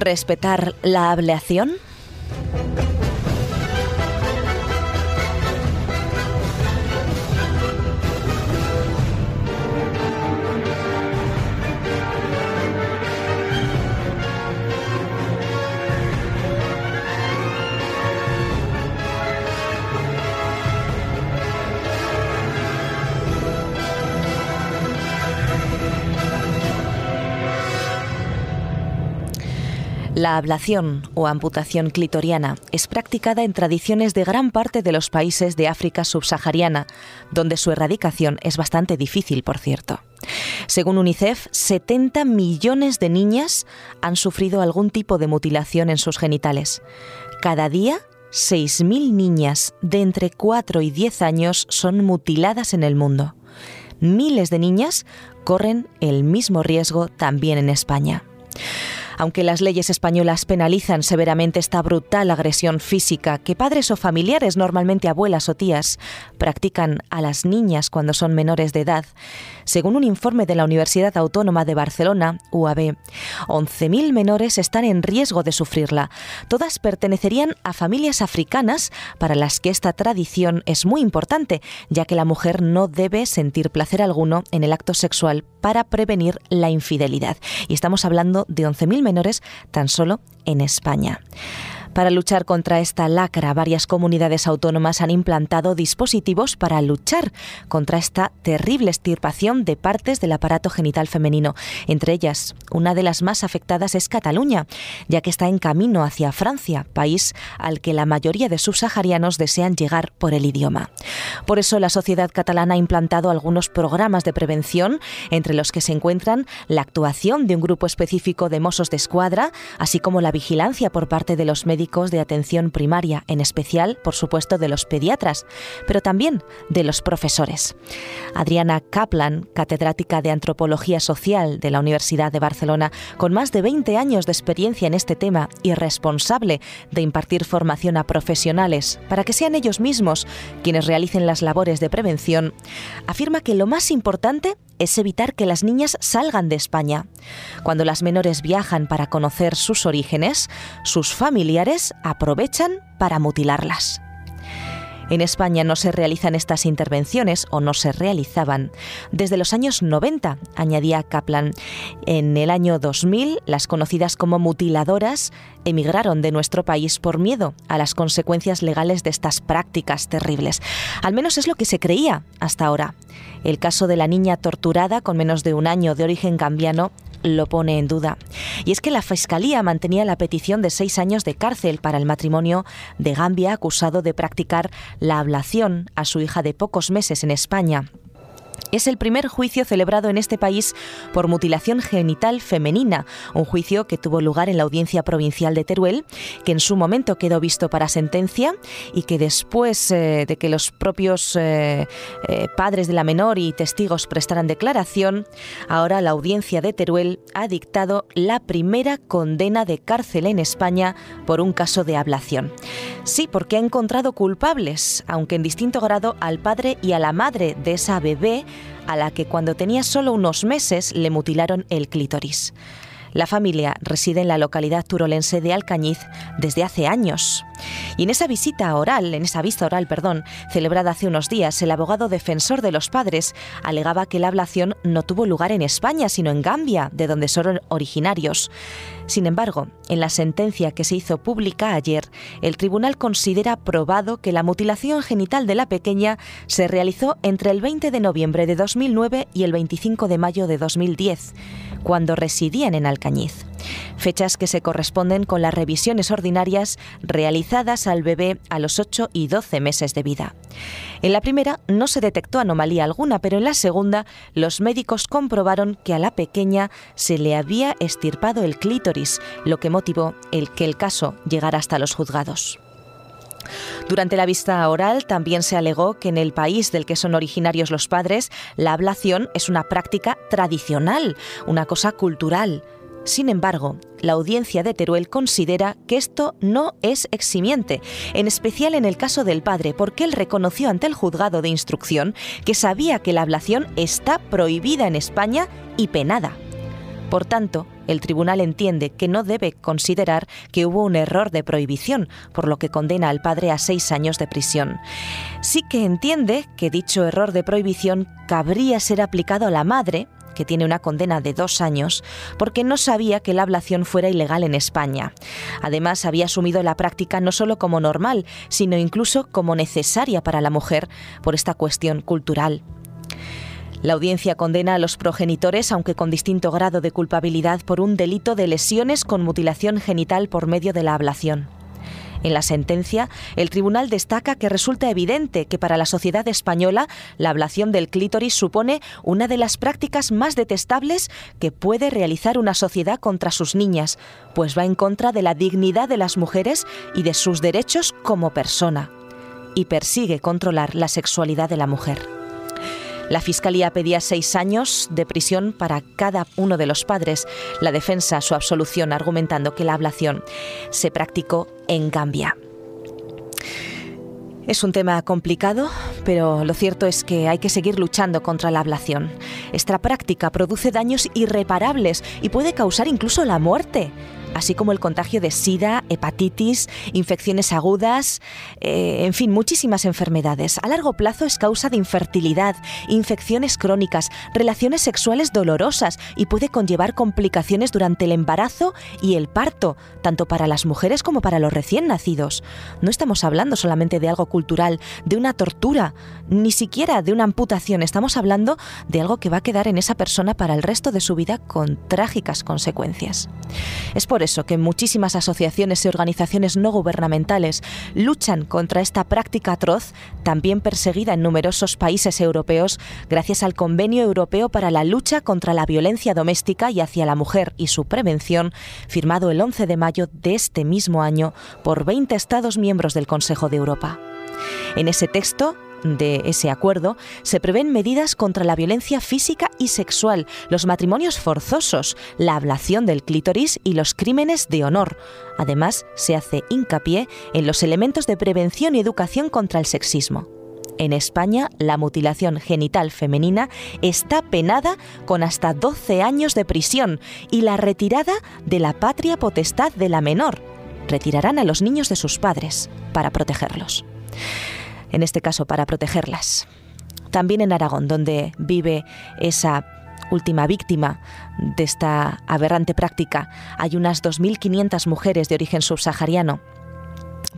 ¿Respetar la ableación? La ablación o amputación clitoriana es practicada en tradiciones de gran parte de los países de África subsahariana, donde su erradicación es bastante difícil, por cierto. Según UNICEF, 70 millones de niñas han sufrido algún tipo de mutilación en sus genitales. Cada día, 6.000 niñas de entre 4 y 10 años son mutiladas en el mundo. Miles de niñas corren el mismo riesgo también en España. Aunque las leyes españolas penalizan severamente esta brutal agresión física que padres o familiares, normalmente abuelas o tías, practican a las niñas cuando son menores de edad, según un informe de la Universidad Autónoma de Barcelona, UAB, 11.000 menores están en riesgo de sufrirla. Todas pertenecerían a familias africanas para las que esta tradición es muy importante, ya que la mujer no debe sentir placer alguno en el acto sexual para prevenir la infidelidad. Y estamos hablando de 11.000 menores tan solo en España. Para luchar contra esta lacra, varias comunidades autónomas han implantado dispositivos para luchar contra esta terrible extirpación de partes del aparato genital femenino. Entre ellas, una de las más afectadas es Cataluña, ya que está en camino hacia Francia, país al que la mayoría de subsaharianos desean llegar por el idioma. Por eso, la sociedad catalana ha implantado algunos programas de prevención, entre los que se encuentran la actuación de un grupo específico de mozos de escuadra, así como la vigilancia por parte de los de atención primaria, en especial, por supuesto, de los pediatras, pero también de los profesores. Adriana Kaplan, catedrática de Antropología Social de la Universidad de Barcelona, con más de 20 años de experiencia en este tema y responsable de impartir formación a profesionales para que sean ellos mismos quienes realicen las labores de prevención, afirma que lo más importante es evitar que las niñas salgan de España. Cuando las menores viajan para conocer sus orígenes, sus familiares aprovechan para mutilarlas. En España no se realizan estas intervenciones o no se realizaban desde los años 90, añadía Kaplan. En el año 2000, las conocidas como mutiladoras emigraron de nuestro país por miedo a las consecuencias legales de estas prácticas terribles. Al menos es lo que se creía hasta ahora. El caso de la niña torturada con menos de un año de origen cambiano lo pone en duda. Y es que la Fiscalía mantenía la petición de seis años de cárcel para el matrimonio de Gambia acusado de practicar la ablación a su hija de pocos meses en España. Es el primer juicio celebrado en este país por mutilación genital femenina, un juicio que tuvo lugar en la Audiencia Provincial de Teruel, que en su momento quedó visto para sentencia y que después eh, de que los propios eh, eh, padres de la menor y testigos prestaran declaración, ahora la Audiencia de Teruel ha dictado la primera condena de cárcel en España por un caso de ablación. Sí, porque ha encontrado culpables, aunque en distinto grado, al padre y a la madre de esa bebé a la que cuando tenía solo unos meses le mutilaron el clítoris. La familia reside en la localidad turolense de Alcañiz desde hace años. Y en esa visita oral, en esa vista oral, perdón, celebrada hace unos días, el abogado defensor de los padres alegaba que la ablación no tuvo lugar en España, sino en Gambia, de donde son originarios. Sin embargo, en la sentencia que se hizo pública ayer, el tribunal considera probado que la mutilación genital de la pequeña se realizó entre el 20 de noviembre de 2009 y el 25 de mayo de 2010, cuando residían en Alcañiz fechas que se corresponden con las revisiones ordinarias realizadas al bebé a los 8 y 12 meses de vida. En la primera no se detectó anomalía alguna, pero en la segunda los médicos comprobaron que a la pequeña se le había estirpado el clítoris, lo que motivó el que el caso llegara hasta los juzgados. Durante la vista oral también se alegó que en el país del que son originarios los padres, la ablación es una práctica tradicional, una cosa cultural. Sin embargo, la audiencia de Teruel considera que esto no es eximiente, en especial en el caso del padre, porque él reconoció ante el juzgado de instrucción que sabía que la ablación está prohibida en España y penada. Por tanto, el tribunal entiende que no debe considerar que hubo un error de prohibición, por lo que condena al padre a seis años de prisión. Sí que entiende que dicho error de prohibición cabría ser aplicado a la madre, que tiene una condena de dos años, porque no sabía que la ablación fuera ilegal en España. Además, había asumido la práctica no solo como normal, sino incluso como necesaria para la mujer por esta cuestión cultural. La audiencia condena a los progenitores, aunque con distinto grado de culpabilidad, por un delito de lesiones con mutilación genital por medio de la ablación. En la sentencia, el tribunal destaca que resulta evidente que para la sociedad española la ablación del clítoris supone una de las prácticas más detestables que puede realizar una sociedad contra sus niñas, pues va en contra de la dignidad de las mujeres y de sus derechos como persona, y persigue controlar la sexualidad de la mujer. La Fiscalía pedía seis años de prisión para cada uno de los padres. La defensa su absolución argumentando que la ablación se practicó en Gambia. Es un tema complicado, pero lo cierto es que hay que seguir luchando contra la ablación. Esta práctica produce daños irreparables y puede causar incluso la muerte así como el contagio de sida, hepatitis, infecciones agudas, eh, en fin, muchísimas enfermedades. A largo plazo es causa de infertilidad, infecciones crónicas, relaciones sexuales dolorosas y puede conllevar complicaciones durante el embarazo y el parto, tanto para las mujeres como para los recién nacidos. No estamos hablando solamente de algo cultural, de una tortura, ni siquiera de una amputación, estamos hablando de algo que va a quedar en esa persona para el resto de su vida con trágicas consecuencias. Es por eso que muchísimas asociaciones y organizaciones no gubernamentales luchan contra esta práctica atroz, también perseguida en numerosos países europeos, gracias al Convenio Europeo para la Lucha contra la Violencia Doméstica y hacia la Mujer y su Prevención, firmado el 11 de mayo de este mismo año por 20 Estados miembros del Consejo de Europa. En ese texto, de ese acuerdo se prevén medidas contra la violencia física y sexual, los matrimonios forzosos, la ablación del clítoris y los crímenes de honor. Además, se hace hincapié en los elementos de prevención y educación contra el sexismo. En España, la mutilación genital femenina está penada con hasta 12 años de prisión y la retirada de la patria potestad de la menor. Retirarán a los niños de sus padres para protegerlos en este caso para protegerlas. También en Aragón, donde vive esa última víctima de esta aberrante práctica, hay unas 2.500 mujeres de origen subsahariano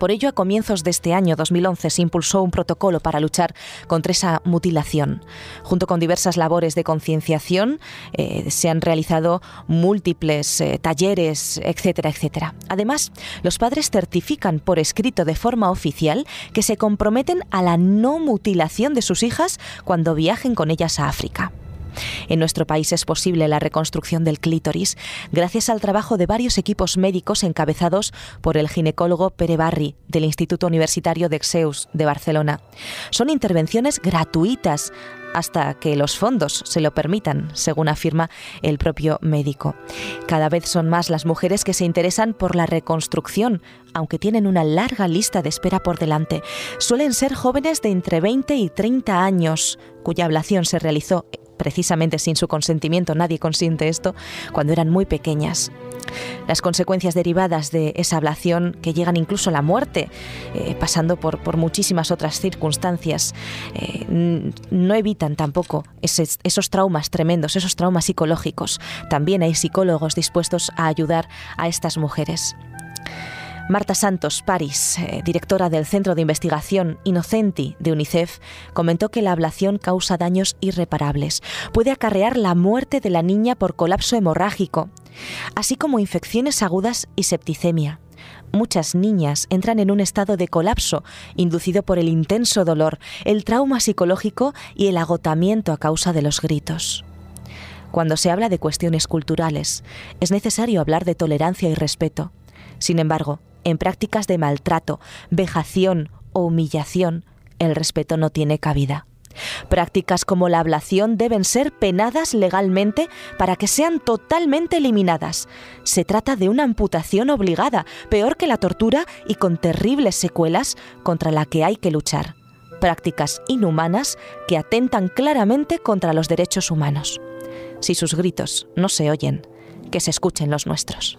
por ello, a comienzos de este año 2011 se impulsó un protocolo para luchar contra esa mutilación. Junto con diversas labores de concienciación, eh, se han realizado múltiples eh, talleres, etcétera, etcétera. Además, los padres certifican por escrito de forma oficial que se comprometen a la no mutilación de sus hijas cuando viajen con ellas a África. En nuestro país es posible la reconstrucción del clítoris gracias al trabajo de varios equipos médicos encabezados por el ginecólogo Pere Barri del Instituto Universitario de Exeus de Barcelona. Son intervenciones gratuitas hasta que los fondos se lo permitan, según afirma el propio médico. Cada vez son más las mujeres que se interesan por la reconstrucción, aunque tienen una larga lista de espera por delante. Suelen ser jóvenes de entre 20 y 30 años, cuya ablación se realizó precisamente sin su consentimiento, nadie consiente esto, cuando eran muy pequeñas. Las consecuencias derivadas de esa ablación, que llegan incluso a la muerte, eh, pasando por, por, muchísimas otras circunstancias, eh, no evitan tampoco esos traumas tremendos, esos traumas psicológicos. También hay psicólogos dispuestos a ayudar a estas mujeres. Marta Santos París, eh, directora del Centro de Investigación Inocenti de UNICEF, comentó que la ablación causa daños irreparables. Puede acarrear la muerte de la niña por colapso hemorrágico, así como infecciones agudas y septicemia. Muchas niñas entran en un estado de colapso inducido por el intenso dolor, el trauma psicológico y el agotamiento a causa de los gritos. Cuando se habla de cuestiones culturales, es necesario hablar de tolerancia y respeto. Sin embargo, en prácticas de maltrato, vejación o humillación, el respeto no tiene cabida. Prácticas como la ablación deben ser penadas legalmente para que sean totalmente eliminadas. Se trata de una amputación obligada, peor que la tortura y con terribles secuelas contra la que hay que luchar. Prácticas inhumanas que atentan claramente contra los derechos humanos. Si sus gritos no se oyen, que se escuchen los nuestros.